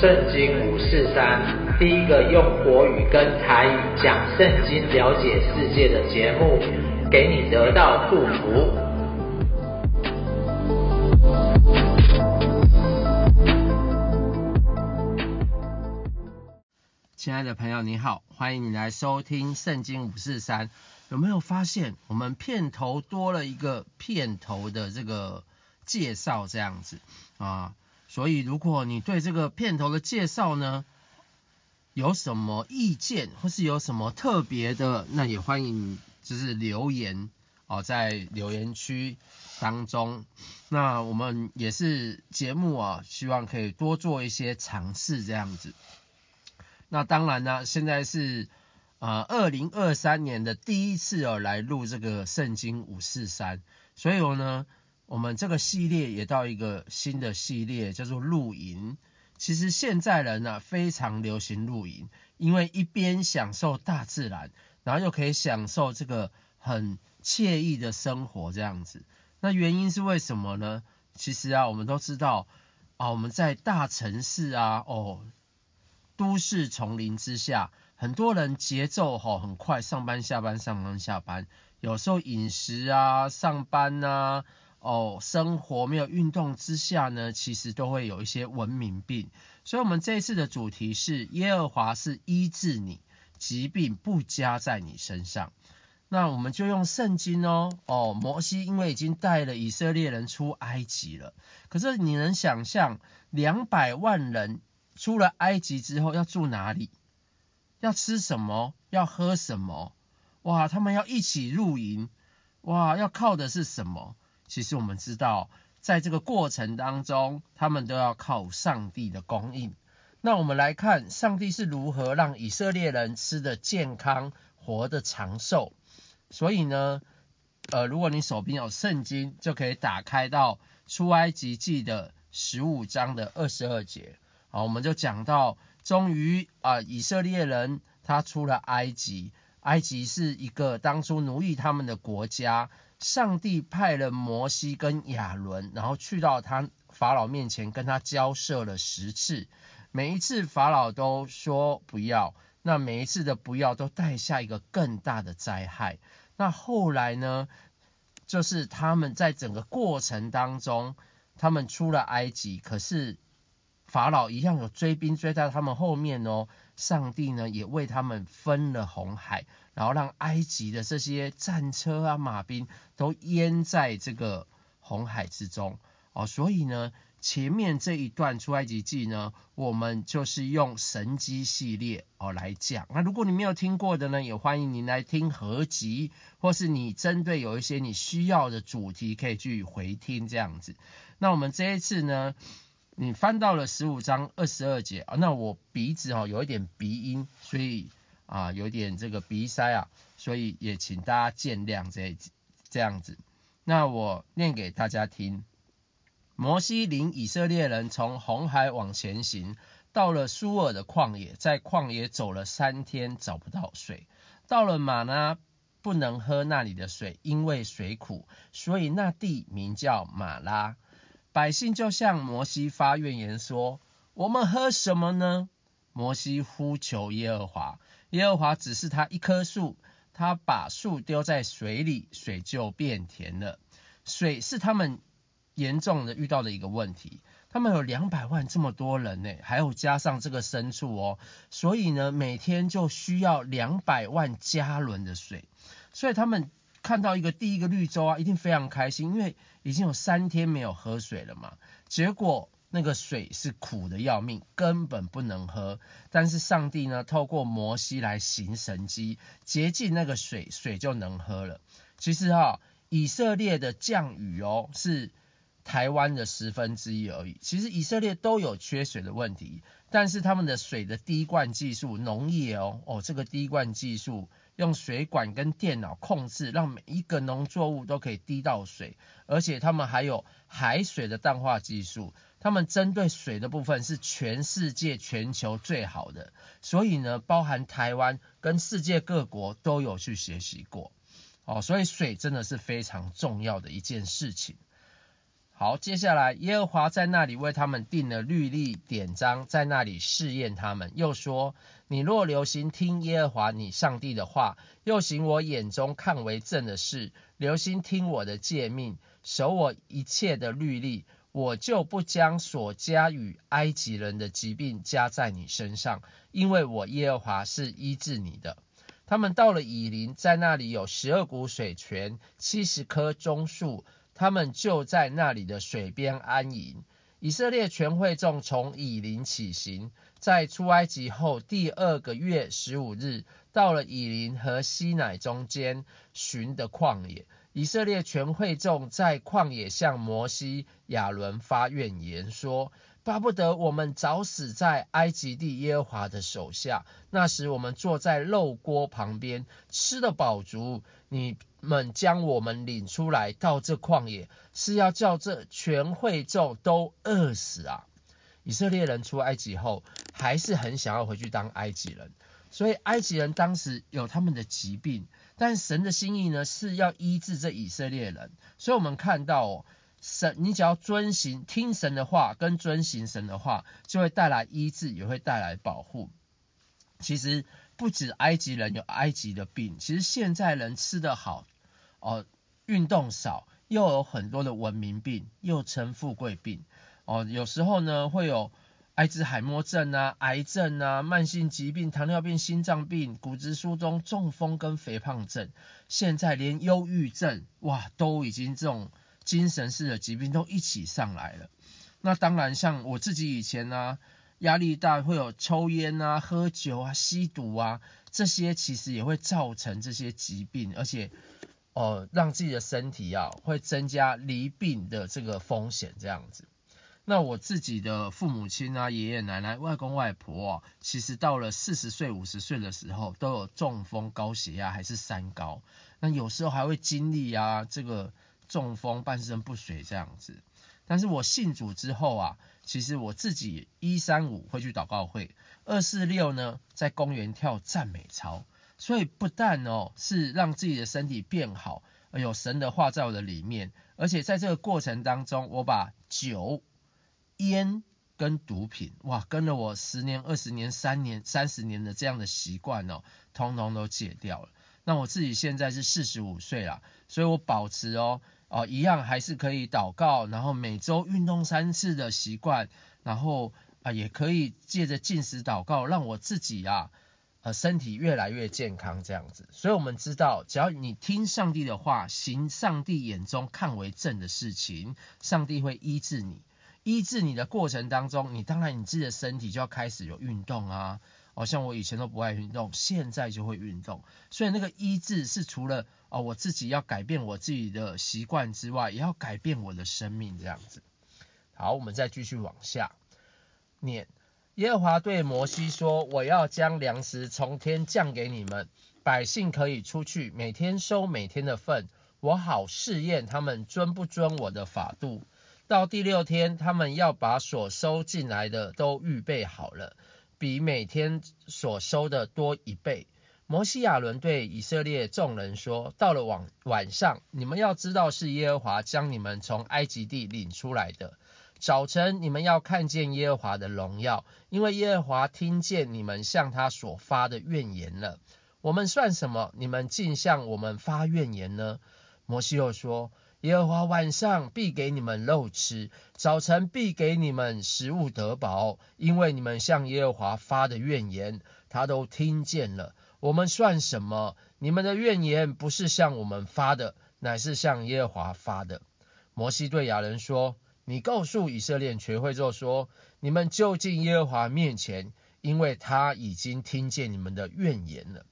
圣经五四三，第一个用国语跟台语讲圣经、了解世界的节目，给你得到祝福。亲爱的朋友，你好，欢迎你来收听圣经五四三。有没有发现我们片头多了一个片头的这个介绍这样子啊？所以，如果你对这个片头的介绍呢，有什么意见，或是有什么特别的，那也欢迎就是留言哦，在留言区当中。那我们也是节目啊，希望可以多做一些尝试这样子。那当然呢，现在是呃二零二三年的第一次哦，来录这个圣经五四三，所以我呢。我们这个系列也到一个新的系列，叫做露营。其实现在人呢、啊、非常流行露营，因为一边享受大自然，然后又可以享受这个很惬意的生活这样子。那原因是为什么呢？其实啊，我们都知道啊，我们在大城市啊，哦，都市丛林之下，很多人节奏吼很快，上班下班上班下班，有时候饮食啊，上班啊。哦，生活没有运动之下呢，其实都会有一些文明病。所以，我们这一次的主题是耶和华是医治你，疾病不加在你身上。那我们就用圣经哦，哦，摩西因为已经带了以色列人出埃及了，可是你能想象两百万人出了埃及之后要住哪里？要吃什么？要喝什么？哇，他们要一起露营，哇，要靠的是什么？其实我们知道，在这个过程当中，他们都要靠上帝的供应。那我们来看，上帝是如何让以色列人吃得健康、活得长寿。所以呢，呃，如果你手边有圣经，就可以打开到出埃及记的十五章的二十二节。好，我们就讲到，终于啊，以色列人他出了埃及，埃及是一个当初奴役他们的国家。上帝派了摩西跟亚伦，然后去到他法老面前，跟他交涉了十次，每一次法老都说不要，那每一次的不要都带下一个更大的灾害。那后来呢，就是他们在整个过程当中，他们出了埃及，可是法老一样有追兵追在他们后面哦。上帝呢也为他们分了红海，然后让埃及的这些战车啊、马兵都淹在这个红海之中哦。所以呢，前面这一段出埃及记呢，我们就是用神机系列哦来讲。那如果你没有听过的呢，也欢迎您来听合集，或是你针对有一些你需要的主题，可以去回听这样子。那我们这一次呢，你翻到了十五章二十二节啊，那我鼻子哦有一点鼻音，所以啊有点这个鼻塞啊，所以也请大家见谅这这样子。那我念给大家听：摩西领以色列人从红海往前行，到了苏尔的旷野，在旷野走了三天，找不到水。到了玛拉，不能喝那里的水，因为水苦，所以那地名叫玛拉。百姓就向摩西发怨言说：“我们喝什么呢？”摩西呼求耶和华，耶和华只是他一棵树，他把树丢在水里，水就变甜了。水是他们严重的遇到的一个问题。他们有两百万这么多人呢，还有加上这个牲畜哦，所以呢，每天就需要两百万加仑的水，所以他们。看到一个第一个绿洲啊，一定非常开心，因为已经有三天没有喝水了嘛。结果那个水是苦的要命，根本不能喝。但是上帝呢，透过摩西来行神迹，洁净那个水，水就能喝了。其实哈，以色列的降雨哦，是台湾的十分之一而已。其实以色列都有缺水的问题，但是他们的水的滴灌技术，农业哦，哦，这个滴灌技术。用水管跟电脑控制，让每一个农作物都可以滴到水，而且他们还有海水的淡化技术，他们针对水的部分是全世界全球最好的，所以呢，包含台湾跟世界各国都有去学习过，哦，所以水真的是非常重要的一件事情。好，接下来耶和华在那里为他们定了律例典章，在那里试验他们，又说：你若留心听耶和华你上帝的话，又行我眼中看为正的事，留心听我的诫命，守我一切的律例，我就不将所加与埃及人的疾病加在你身上，因为我耶和华是医治你的。他们到了以琳，在那里有十二股水泉，七十棵棕树。他们就在那里的水边安营。以色列全会众从以琳起行，在出埃及后第二个月十五日，到了以琳和西乃中间寻的旷野。以色列全会众在旷野向摩西、亚伦发怨言，说。巴不得我们早死在埃及地耶和华的手下。那时我们坐在肉锅旁边，吃得饱足。你们将我们领出来到这旷野，是要叫这全会众都饿死啊！以色列人出埃及后，还是很想要回去当埃及人。所以埃及人当时有他们的疾病，但神的心意呢，是要医治这以色列人。所以我们看到哦。神，你只要遵行、听神的话，跟遵行神的话，就会带来医治，也会带来保护。其实不止埃及人有埃及的病，其实现在人吃得好，哦，运动少，又有很多的文明病，又称富贵病。哦，有时候呢会有阿兹海默症啊、癌症啊、慢性疾病、糖尿病、心脏病、骨质疏松、中风跟肥胖症。现在连忧郁症，哇，都已经这种。精神式的疾病都一起上来了，那当然像我自己以前呢、啊，压力大会有抽烟啊、喝酒啊、吸毒啊，这些其实也会造成这些疾病，而且呃让自己的身体啊会增加罹病的这个风险这样子。那我自己的父母亲啊、爷爷奶奶、外公外婆啊，其实到了四十岁、五十岁的时候都有中风、高血压还是三高，那有时候还会经历啊这个。中风、半身不遂这样子，但是我信主之后啊，其实我自己一三五会去祷告会，二四六呢在公园跳赞美操，所以不但哦是让自己的身体变好，有神的话在我的里面，而且在这个过程当中，我把酒、烟跟毒品，哇，跟了我十年、二十年、三年、三十年的这样的习惯哦，通通都戒掉了。那我自己现在是四十五岁了，所以我保持哦。哦，一样还是可以祷告，然后每周运动三次的习惯，然后啊也可以借着进食祷告，让我自己啊呃身体越来越健康这样子。所以我们知道，只要你听上帝的话，行上帝眼中看为正的事情，上帝会医治你。医治你的过程当中，你当然你自己的身体就要开始有运动啊。哦，像我以前都不爱运动，现在就会运动。所以那个医治是除了哦我自己要改变我自己的习惯之外，也要改变我的生命这样子。好，我们再继续往下念。耶和华对摩西说：“我要将粮食从天降给你们，百姓可以出去，每天收每天的份，我好试验他们遵不遵我的法度。到第六天，他们要把所收进来的都预备好了。”比每天所收的多一倍。摩西亚伦对以色列众人说：“到了晚晚上，你们要知道是耶和华将你们从埃及地领出来的。早晨，你们要看见耶和华的荣耀，因为耶和华听见你们向他所发的怨言了。我们算什么？你们竟向我们发怨言呢？”摩西又说。耶和华晚上必给你们肉吃，早晨必给你们食物得饱，因为你们向耶和华发的怨言，他都听见了。我们算什么？你们的怨言不是向我们发的，乃是向耶和华发的。摩西对亚伦说：“你告诉以色列全会众说，你们就近耶和华面前，因为他已经听见你们的怨言了。”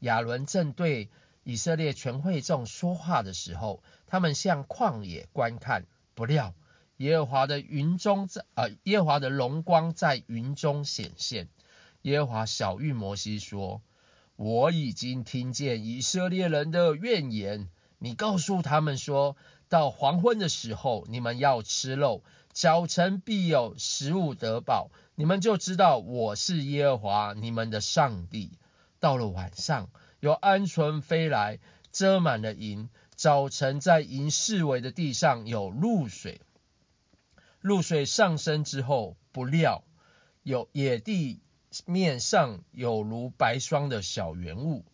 亚伦正对以色列全会众说话的时候，他们向旷野观看，不料耶和华的云中在呃耶和华的荣光在云中显现。耶和华晓諭摩西说：“我已经听见以色列人的怨言，你告诉他们说，到黄昏的时候，你们要吃肉，早晨必有食物得饱，你们就知道我是耶和华你们的上帝。到了晚上。”有鹌鹑飞来，遮满了银。早晨在银四围的地上有露水，露水上升之后，不料有野地面上有如白霜的小圆物。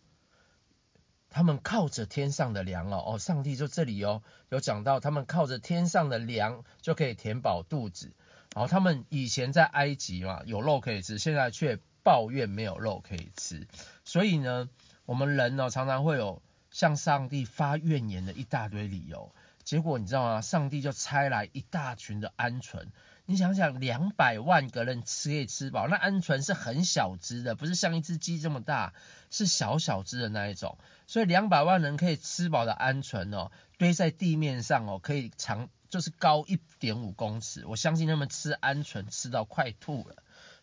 他们靠着天上的粮哦，哦，上帝就这里哦，有讲到他们靠着天上的粮就可以填饱肚子。然后他们以前在埃及嘛，有肉可以吃，现在却抱怨没有肉可以吃。所以呢，我们人呢常常会有向上帝发怨言的一大堆理由。结果你知道吗？上帝就差来一大群的鹌鹑。你想想，两百万个人吃可以吃饱，那鹌鹑是很小只的，不是像一只鸡这么大，是小小只的那一种。所以两百万人可以吃饱的鹌鹑哦，堆在地面上哦，可以长就是高一点五公尺。我相信他们吃鹌鹑吃到快吐了。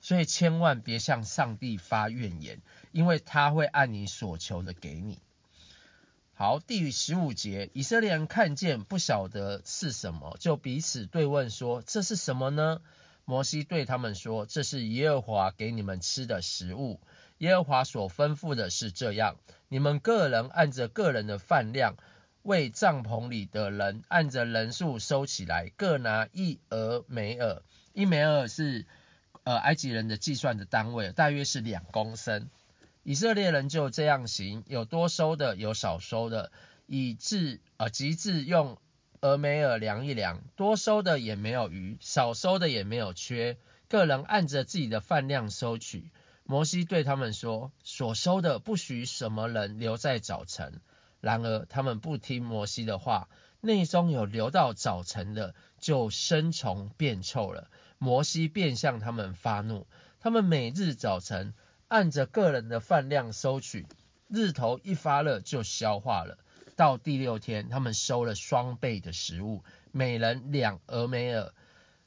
所以千万别向上帝发怨言，因为他会按你所求的给你。好，第十五节，以色列人看见不晓得是什么，就彼此对问说：“这是什么呢？”摩西对他们说：“这是耶和华给你们吃的食物。耶和华所吩咐的是这样：你们个人按着个人的饭量，为帐篷里的人按着人数收起来，各拿一俄梅尔。一梅珥是呃埃及人的计算的单位，大约是两公升。”以色列人就这样行，有多收的，有少收的，以致啊，及至用俄梅尔量一量，多收的也没有余，少收的也没有缺，个人按着自己的饭量收取。摩西对他们说：所收的不许什么人留在早晨。然而他们不听摩西的话，内中有留到早晨的，就生虫变臭了。摩西便向他们发怒，他们每日早晨。按着个人的饭量收取，日头一发热就消化了。到第六天，他们收了双倍的食物，每人两俄梅尔。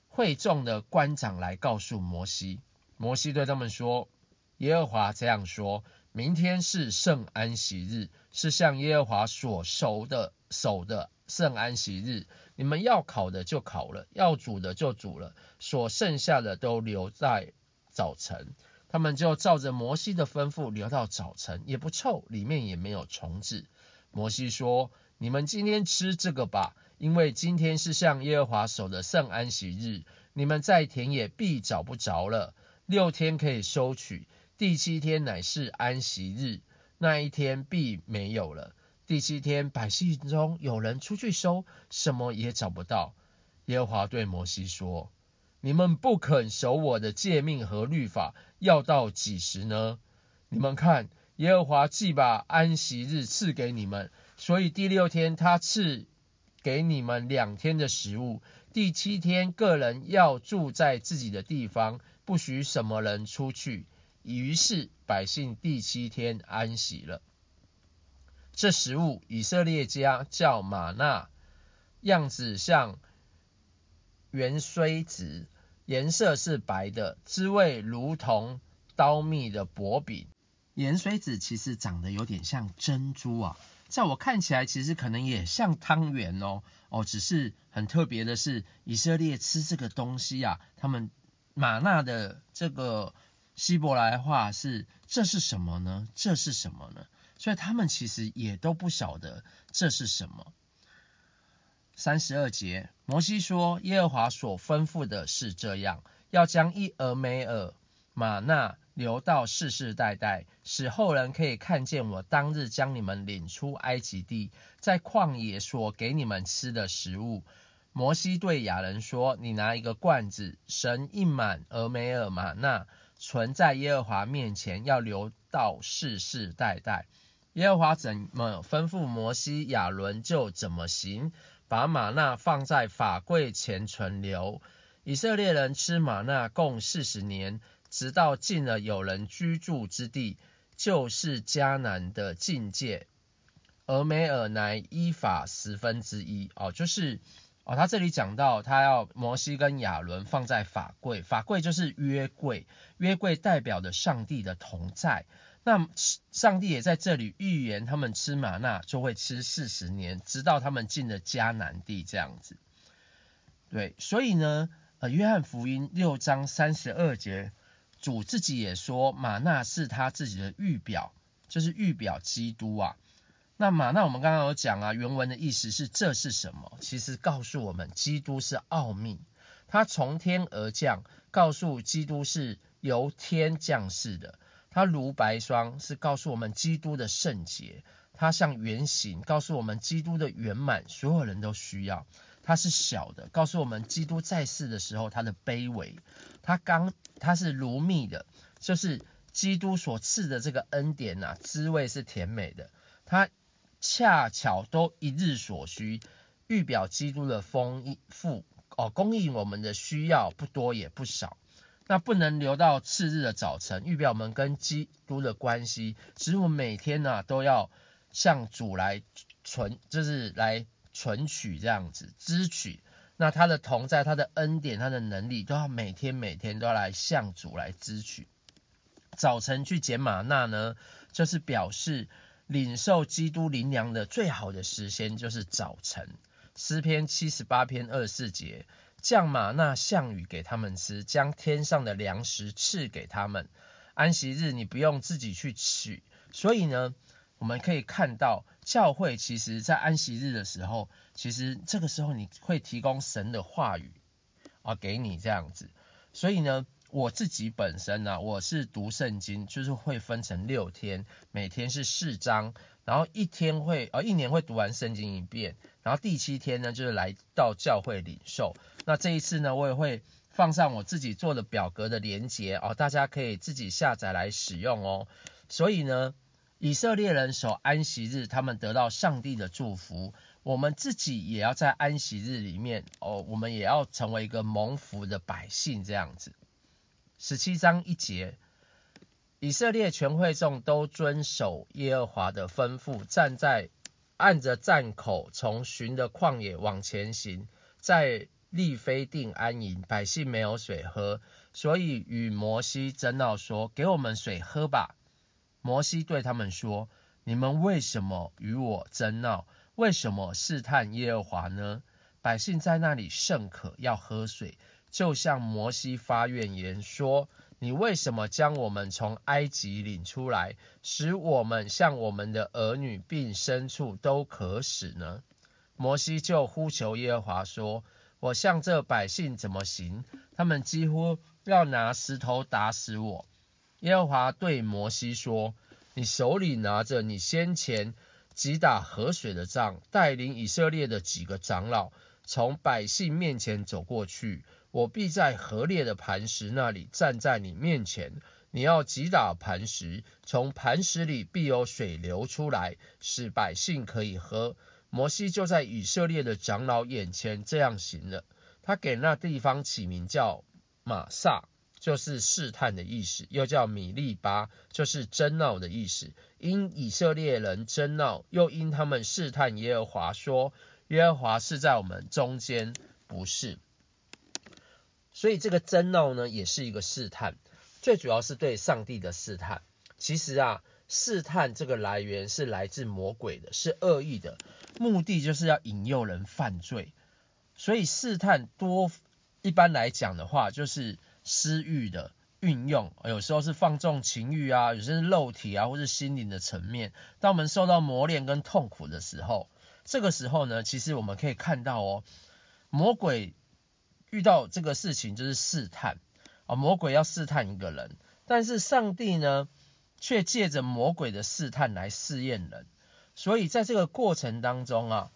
会众的官长来告诉摩西，摩西对他们说：“耶和华这样说：明天是圣安息日，是向耶和华所守的守的圣安息日。你们要烤的就烤了，要煮的就煮了，所剩下的都留在早晨。”他们就照着摩西的吩咐留到早晨，也不臭，里面也没有虫子。摩西说：“你们今天吃这个吧，因为今天是向耶和华守的圣安息日，你们在田野必找不着了。六天可以收取，第七天乃是安息日，那一天必没有了。第七天百姓中有人出去收，什么也找不到。耶和华对摩西说。”你们不肯守我的诫命和律法，要到几时呢？你们看，耶和华既把安息日赐给你们，所以第六天他赐给你们两天的食物。第七天个人要住在自己的地方，不许什么人出去。于是百姓第七天安息了。这食物以色列家叫吗哪，样子像。芫荽子，颜色是白的，滋味如同苞米的薄饼。芫荽子其实长得有点像珍珠啊，在我看起来其实可能也像汤圆哦哦，只是很特别的是，以色列吃这个东西啊，他们吗哪的这个希伯来话是这是什么呢？这是什么呢？所以他们其实也都不晓得这是什么。三十二节，摩西说：“耶和华所吩咐的是这样，要将一俄梅珥吗哪留到世世代代，使后人可以看见我当日将你们领出埃及地，在旷野所给你们吃的食物。”摩西对亚伦说：“你拿一个罐子，盛一满俄梅珥吗哪，存在耶和华面前，要留到世世代代。”耶和华怎么吩咐摩西、亚伦，就怎么行。把吗哪放在法柜前存留，以色列人吃吗哪共四十年，直到进了有人居住之地，就是迦南的境界。俄梅尔乃伊法十分之一哦，就是哦，他这里讲到他要摩西跟亚伦放在法柜，法柜就是约柜，约柜代表的上帝的同在。那上帝也在这里预言，他们吃玛纳就会吃四十年，直到他们进了迦南地这样子。对，所以呢，呃，约翰福音六章三十二节，主自己也说，玛纳是他自己的预表，就是预表基督啊。那玛纳我们刚刚有讲啊，原文的意思是这是什么？其实告诉我们，基督是奥秘。他从天而降，告诉基督是由天降世的。它如白霜，是告诉我们基督的圣洁。它像圆形，告诉我们基督的圆满，所有人都需要。它是小的，告诉我们基督在世的时候他的卑微。它刚，它是如蜜的，就是基督所赐的这个恩典呐、啊，滋味是甜美的。它恰巧都一日所需，预表基督的丰富哦，供应我们的需要不多也不少。那不能留到次日的早晨，预表我们跟基督的关系，使我们每天呢、啊、都要向主来存，就是来存取这样子支取。那他的同在、他的恩典、他的能力，都要每天每天都要来向主来支取。早晨去捡玛纳呢，就是表示领受基督灵粮的最好的时间就是早晨。诗篇七十八篇二十四节。降马那项羽给他们吃，将天上的粮食赐给他们。安息日你不用自己去取，所以呢，我们可以看到教会其实在安息日的时候，其实这个时候你会提供神的话语啊给你这样子。所以呢，我自己本身呢、啊，我是读圣经，就是会分成六天，每天是四章。然后一天会，呃，一年会读完圣经一遍。然后第七天呢，就是来到教会领受。那这一次呢，我也会放上我自己做的表格的连接哦，大家可以自己下载来使用哦。所以呢，以色列人守安息日，他们得到上帝的祝福。我们自己也要在安息日里面哦，我们也要成为一个蒙福的百姓，这样子。十七章一节。以色列全会众都遵守耶和华的吩咐，站在按着站口，从寻的旷野往前行，在利非定安营。百姓没有水喝，所以与摩西争闹说：“给我们水喝吧。”摩西对他们说：“你们为什么与我争闹？为什么试探耶和华呢？”百姓在那里甚渴，要喝水，就向摩西发怨言说。你为什么将我们从埃及领出来，使我们像我们的儿女并牲畜都渴死呢？摩西就呼求耶和华说：“我向这百姓怎么行？他们几乎要拿石头打死我。”耶和华对摩西说：“你手里拿着你先前击打河水的杖，带领以色列的几个长老从百姓面前走过去。”我必在河裂的磐石那里站在你面前，你要击打磐石，从磐石里必有水流出来，使百姓可以喝。摩西就在以色列的长老眼前这样行了。他给那地方起名叫玛萨，就是试探的意思；又叫米利巴，就是争闹的意思。因以色列人争闹，又因他们试探耶和华，说耶和华是在我们中间，不是。所以这个争闹呢，也是一个试探，最主要是对上帝的试探。其实啊，试探这个来源是来自魔鬼的，是恶意的，目的就是要引诱人犯罪。所以试探多，一般来讲的话，就是私欲的运用，有时候是放纵情欲啊，有些是肉体啊，或是心灵的层面。当我们受到磨练跟痛苦的时候，这个时候呢，其实我们可以看到哦，魔鬼。遇到这个事情就是试探啊，魔鬼要试探一个人，但是上帝呢，却借着魔鬼的试探来试验人。所以在这个过程当中啊，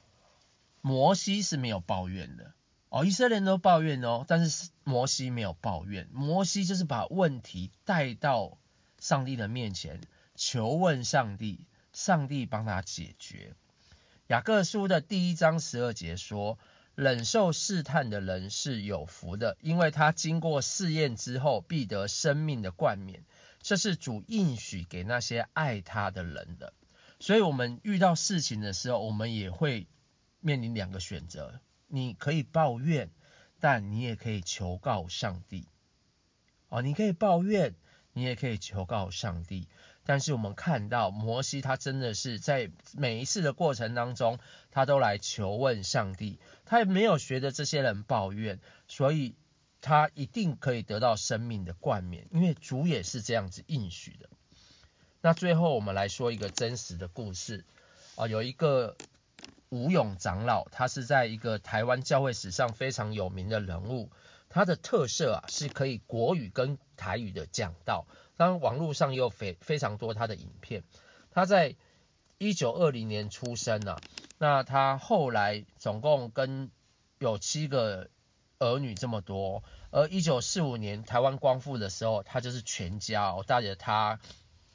摩西是没有抱怨的哦，以色列人都抱怨哦，但是摩西没有抱怨，摩西就是把问题带到上帝的面前，求问上帝，上帝帮他解决。雅各书的第一章十二节说。忍受试探的人是有福的，因为他经过试验之后，必得生命的冠冕。这是主应许给那些爱他的人的。所以，我们遇到事情的时候，我们也会面临两个选择：你可以抱怨，但你也可以求告上帝。哦，你可以抱怨，你也可以求告上帝。但是我们看到摩西，他真的是在每一次的过程当中，他都来求问上帝，他也没有学着这些人抱怨，所以他一定可以得到生命的冠冕，因为主也是这样子应许的。那最后我们来说一个真实的故事啊，有一个吴勇长老，他是在一个台湾教会史上非常有名的人物。它的特色啊是可以国语跟台语的讲道，当然网络上也有非非常多他的影片。他在一九二零年出生啊，那他后来总共跟有七个儿女这么多，而一九四五年台湾光复的时候，他就是全家哦，带着他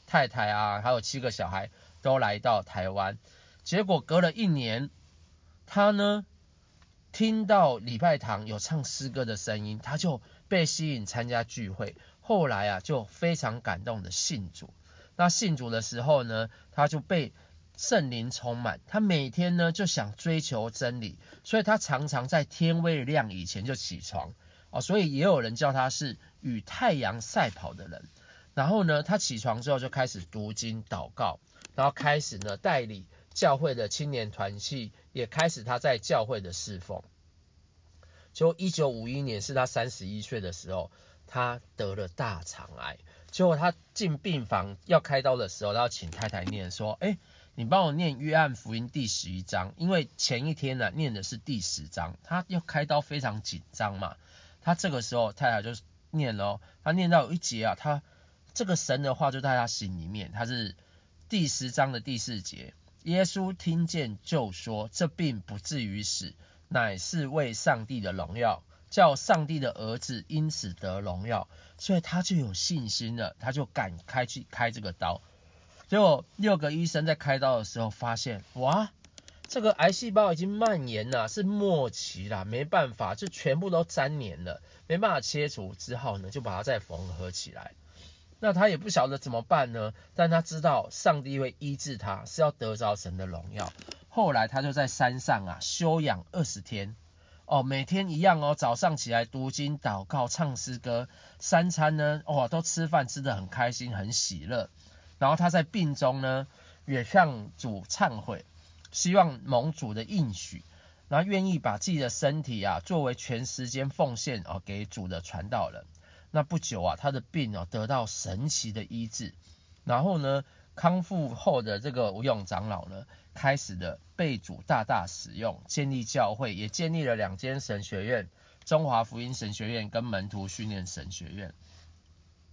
太太啊，还有七个小孩都来到台湾。结果隔了一年，他呢听到礼拜堂有唱诗歌的声音，他就被吸引参加聚会。后来啊，就非常感动的信主。那信主的时候呢，他就被圣灵充满，他每天呢就想追求真理，所以他常常在天未亮以前就起床哦，所以也有人叫他是与太阳赛跑的人。然后呢，他起床之后就开始读经祷告，然后开始呢带领教会的青年团契，也开始他在教会的侍奉。就一九五一年是他三十一岁的时候，他得了大肠癌。结果他进病房要开刀的时候，他要请太太念说：“哎，你帮我念约翰福音第十一章，因为前一天呢念的是第十章，他要开刀非常紧张嘛。他这个时候太太就念了，他念到有一节啊，他这个神的话就在他心里面，他是第十章的第四节，耶稣听见就说：这病不至于死，乃是为上帝的荣耀。”叫上帝的儿子因此得荣耀，所以他就有信心了，他就敢开去开这个刀。结果六个医生在开刀的时候发现，哇，这个癌细胞已经蔓延了，是末期了，没办法，就全部都粘连了，没办法切除，之后呢就把它再缝合起来。那他也不晓得怎么办呢，但他知道上帝会医治他，是要得着神的荣耀。后来他就在山上啊休养二十天。哦，每天一样哦，早上起来读经、祷告、唱诗歌，三餐呢，哦，都吃饭吃得很开心、很喜乐。然后他在病中呢，也向主忏悔，希望蒙主的应许，然后愿意把自己的身体啊，作为全时间奉献哦给主的传道人。那不久啊，他的病哦得到神奇的医治，然后呢，康复后的这个吴勇长老呢，开始的被主大大使用，建立教会，也建立了两间神学院，中华福音神学院跟门徒训练神学院。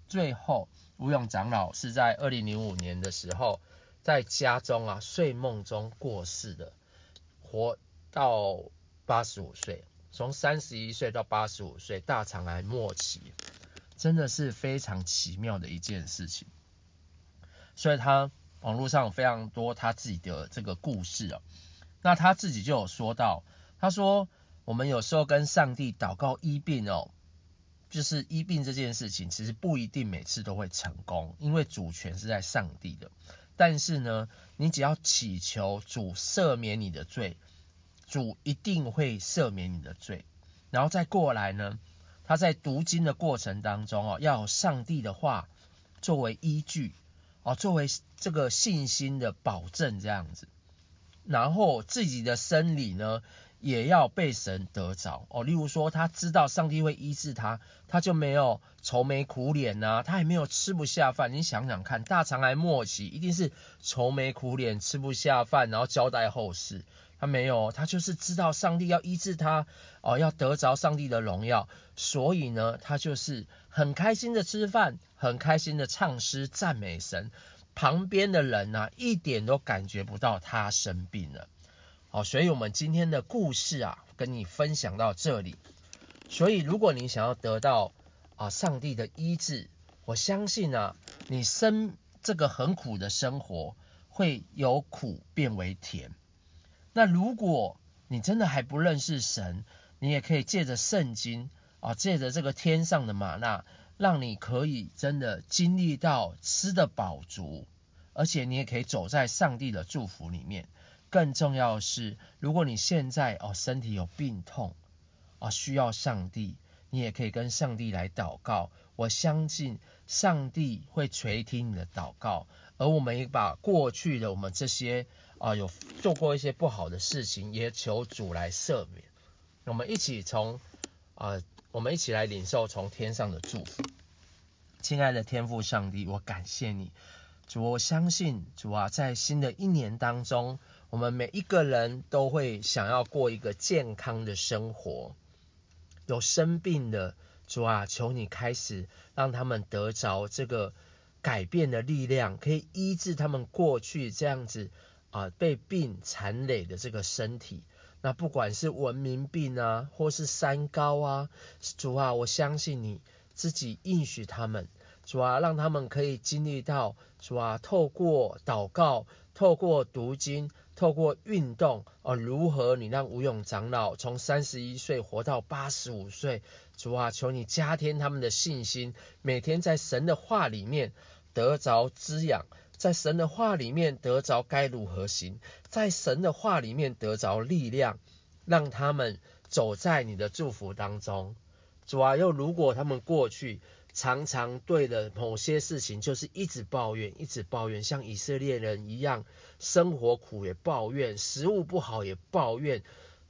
最后，吴勇长老是在二零零五年的时候，在家中啊睡梦中过世的，活到八十五岁，从三十一岁到八十五岁，大肠癌末期，真的是非常奇妙的一件事情。所以他网络上非常多他自己的这个故事哦，那他自己就有说到，他说我们有时候跟上帝祷告医病哦，就是医病这件事情，其实不一定每次都会成功，因为主权是在上帝的。但是呢，你只要祈求主赦免你的罪，主一定会赦免你的罪。然后再过来呢，他在读经的过程当中哦，要有上帝的话作为依据。哦，作为这个信心的保证这样子，然后自己的生理呢，也要被神得着哦。例如说，他知道上帝会医治他，他就没有愁眉苦脸呐、啊，他也没有吃不下饭。你想想看，大肠癌末期一定是愁眉苦脸，吃不下饭，然后交代后事。他没有，他就是知道上帝要医治他，哦，要得着上帝的荣耀，所以呢，他就是很开心的吃饭，很开心的唱诗赞美神。旁边的人呢、一点都感觉不到他生病了。好，所以我们今天的故事啊，跟你分享到这里。所以，如果你想要得到啊上帝的医治，我相信啊，你生这个很苦的生活会由苦变为甜。那如果你真的还不认识神，你也可以借着圣经啊，借着这个天上的玛纳，让你可以真的经历到吃得饱足，而且你也可以走在上帝的祝福里面。更重要的是，如果你现在哦身体有病痛啊，需要上帝，你也可以跟上帝来祷告。我相信上帝会垂听你的祷告，而我们也把过去的我们这些。啊，有做过一些不好的事情，也求主来赦免。我们一起从啊，我们一起来领受从天上的祝福。亲爱的天父上帝，我感谢你，主，我相信主啊，在新的一年当中，我们每一个人都会想要过一个健康的生活。有生病的，主啊，求你开始让他们得着这个改变的力量，可以医治他们过去这样子啊被病缠累的这个身体。那不管是文明病啊，或是三高啊，主啊，我相信你自己应许他们，主啊，让他们可以经历到，主啊，透过祷告，透过读经，透过运动，啊，如何你让吴勇长老从三十一岁活到八十五岁，主啊，求你加添他们的信心，每天在神的话里面得着滋养。在神的话里面得着该如何行，在神的话里面得着力量，让他们走在你的祝福当中。主啊，又如果他们过去常常对的某些事情就是一直抱怨，一直抱怨，像以色列人一样，生活苦也抱怨，食物不好也抱怨，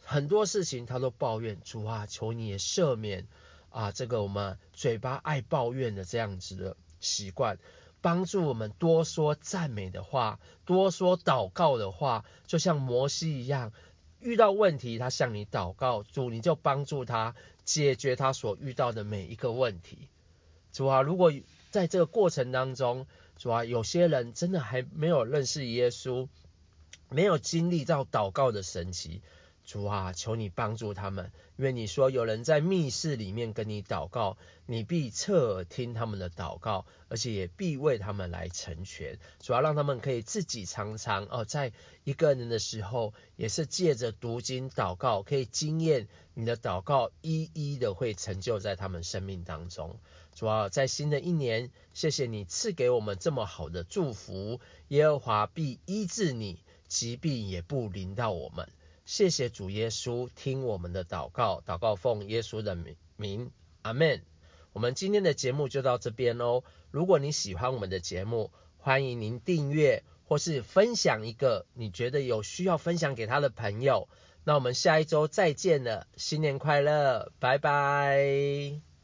很多事情他都抱怨。主啊，求你也赦免啊，这个我们嘴巴爱抱怨的这样子的习惯。帮助我们多说赞美的话，多说祷告的话，就像摩西一样，遇到问题他向你祷告，主你就帮助他解决他所遇到的每一个问题。主啊，如果在这个过程当中，主啊，有些人真的还没有认识耶稣，没有经历到祷告的神奇。主啊，求你帮助他们，因为你说有人在密室里面跟你祷告，你必侧耳听他们的祷告，而且也必为他们来成全。主要让他们可以自己常常哦，在一个人的时候，也是借着读经祷告，可以经验你的祷告一一的会成就在他们生命当中。主要在新的一年，谢谢你赐给我们这么好的祝福，耶和华必医治你，疾病也不临到我们。谢谢主耶稣，听我们的祷告，祷告奉耶稣的名，阿门。我们今天的节目就到这边喽。如果你喜欢我们的节目，欢迎您订阅或是分享一个你觉得有需要分享给他的朋友。那我们下一周再见了，新年快乐，拜拜。